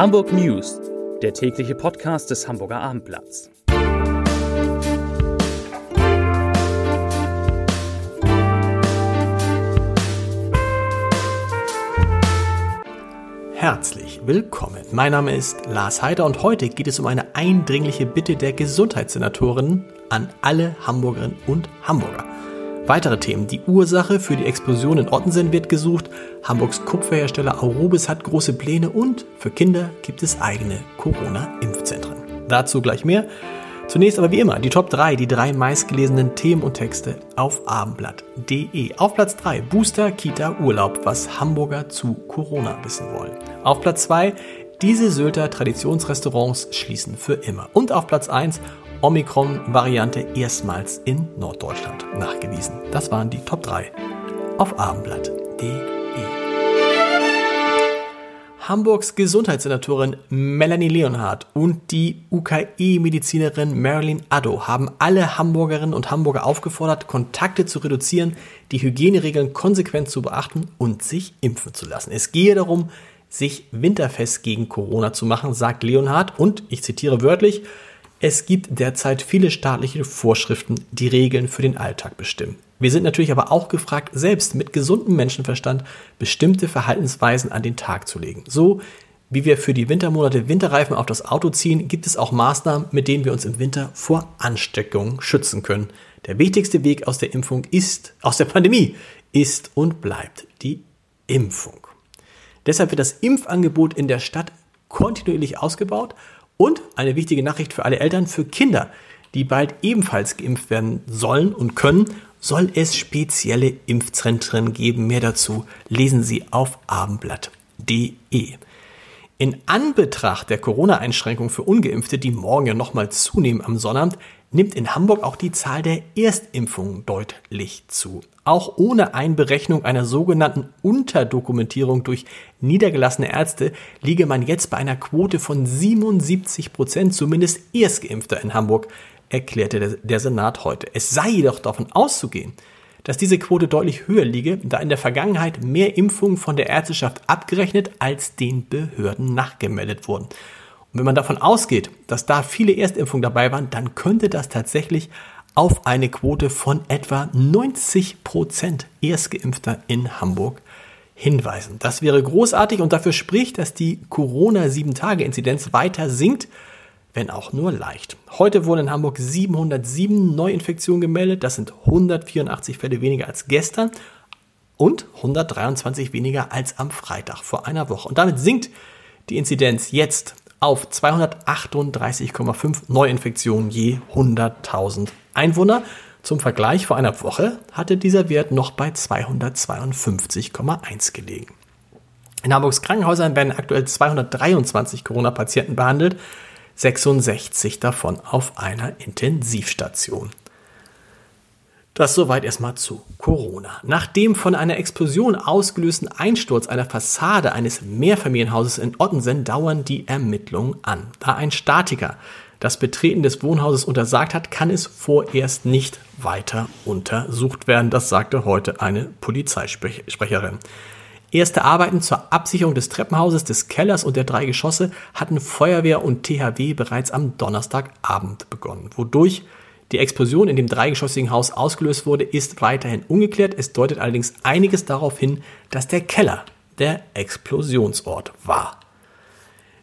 Hamburg News, der tägliche Podcast des Hamburger Abendblatts. Herzlich willkommen. Mein Name ist Lars Heider und heute geht es um eine eindringliche Bitte der Gesundheitssenatorin an alle Hamburgerinnen und Hamburger. Weitere Themen. Die Ursache für die Explosion in Ottensen wird gesucht. Hamburgs Kupferhersteller Aurobis hat große Pläne und für Kinder gibt es eigene Corona-Impfzentren. Dazu gleich mehr. Zunächst aber wie immer die Top 3, die drei meistgelesenen Themen und Texte auf abendblatt.de. Auf Platz 3 Booster, Kita, Urlaub, was Hamburger zu Corona wissen wollen. Auf Platz 2 diese Sylter Traditionsrestaurants schließen für immer. Und auf Platz 1 Omikron-Variante erstmals in Norddeutschland nachgewiesen. Das waren die Top 3 auf abendblatt.de. Hamburgs Gesundheitssenatorin Melanie Leonhardt und die UKE-Medizinerin Marilyn Addo haben alle Hamburgerinnen und Hamburger aufgefordert, Kontakte zu reduzieren, die Hygieneregeln konsequent zu beachten und sich impfen zu lassen. Es gehe darum, sich winterfest gegen Corona zu machen, sagt Leonhardt und, ich zitiere wörtlich, es gibt derzeit viele staatliche Vorschriften, die Regeln für den Alltag bestimmen. Wir sind natürlich aber auch gefragt, selbst mit gesundem Menschenverstand bestimmte Verhaltensweisen an den Tag zu legen. So wie wir für die Wintermonate Winterreifen auf das Auto ziehen, gibt es auch Maßnahmen, mit denen wir uns im Winter vor Ansteckungen schützen können. Der wichtigste Weg aus der Impfung ist, aus der Pandemie, ist und bleibt die Impfung. Deshalb wird das Impfangebot in der Stadt kontinuierlich ausgebaut und eine wichtige Nachricht für alle Eltern, für Kinder, die bald ebenfalls geimpft werden sollen und können, soll es spezielle Impfzentren geben. Mehr dazu lesen Sie auf abendblatt.de. In Anbetracht der Corona-Einschränkungen für Ungeimpfte, die morgen ja nochmal zunehmen am Sonnabend, nimmt in Hamburg auch die Zahl der Erstimpfungen deutlich zu. Auch ohne Einberechnung einer sogenannten Unterdokumentierung durch niedergelassene Ärzte liege man jetzt bei einer Quote von 77 Prozent zumindest Erstgeimpfter in Hamburg, erklärte der Senat heute. Es sei jedoch davon auszugehen, dass diese Quote deutlich höher liege, da in der Vergangenheit mehr Impfungen von der Ärzteschaft abgerechnet als den Behörden nachgemeldet wurden. Und wenn man davon ausgeht, dass da viele Erstimpfungen dabei waren, dann könnte das tatsächlich auf eine Quote von etwa 90 Prozent Erstgeimpfter in Hamburg hinweisen. Das wäre großartig und dafür spricht, dass die Corona-7-Tage-Inzidenz weiter sinkt, wenn auch nur leicht. Heute wurden in Hamburg 707 Neuinfektionen gemeldet. Das sind 184 Fälle weniger als gestern und 123 weniger als am Freitag vor einer Woche. Und damit sinkt die Inzidenz jetzt auf 238,5 Neuinfektionen je 100.000 Einwohner. Zum Vergleich vor einer Woche hatte dieser Wert noch bei 252,1 gelegen. In Hamburgs Krankenhäusern werden aktuell 223 Corona-Patienten behandelt, 66 davon auf einer Intensivstation. Das soweit erstmal zu Corona. Nach dem von einer Explosion ausgelösten Einsturz einer Fassade eines Mehrfamilienhauses in Ottensen dauern die Ermittlungen an. Da ein Statiker das Betreten des Wohnhauses untersagt hat, kann es vorerst nicht weiter untersucht werden. Das sagte heute eine Polizeisprecherin. Erste Arbeiten zur Absicherung des Treppenhauses, des Kellers und der drei Geschosse hatten Feuerwehr und THW bereits am Donnerstagabend begonnen, wodurch die Explosion in dem dreigeschossigen Haus ausgelöst wurde, ist weiterhin ungeklärt. Es deutet allerdings einiges darauf hin, dass der Keller der Explosionsort war.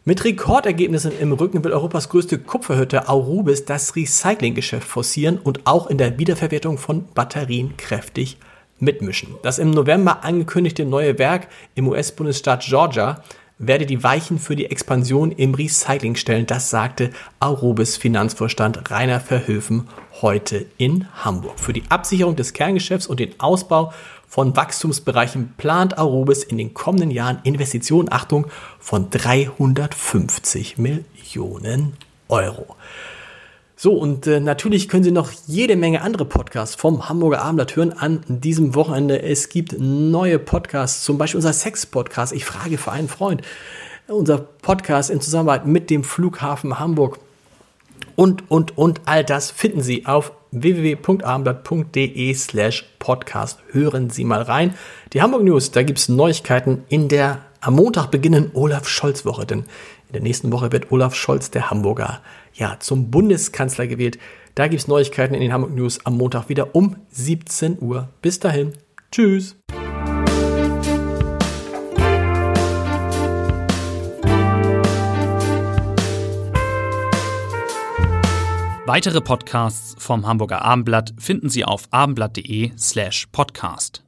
Mit Rekordergebnissen im Rücken will Europas größte Kupferhütte Aurubis das Recyclinggeschäft forcieren und auch in der Wiederverwertung von Batterien kräftig mitmischen. Das im November angekündigte neue Werk im US-Bundesstaat Georgia werde die Weichen für die Expansion im Recycling stellen. Das sagte Aurobis Finanzvorstand Rainer Verhöfen heute in Hamburg. Für die Absicherung des Kerngeschäfts und den Ausbau von Wachstumsbereichen plant Aurobis in den kommenden Jahren Investitionen, Achtung, von 350 Millionen Euro. So, und äh, natürlich können Sie noch jede Menge andere Podcasts vom Hamburger Abendblatt hören an diesem Wochenende. Es gibt neue Podcasts, zum Beispiel unser Sex-Podcast. Ich frage für einen Freund. Unser Podcast in Zusammenarbeit mit dem Flughafen Hamburg. Und, und, und all das finden Sie auf www.abendblatt.de slash podcast. Hören Sie mal rein. Die Hamburg News, da gibt es Neuigkeiten in der am Montag beginnen Olaf Scholz Woche, denn in der nächsten Woche wird Olaf Scholz, der Hamburger, ja, zum Bundeskanzler gewählt. Da gibt es Neuigkeiten in den Hamburg News am Montag wieder um 17 Uhr. Bis dahin. Tschüss. Weitere Podcasts vom Hamburger Abendblatt finden Sie auf abendblatt.de slash podcast.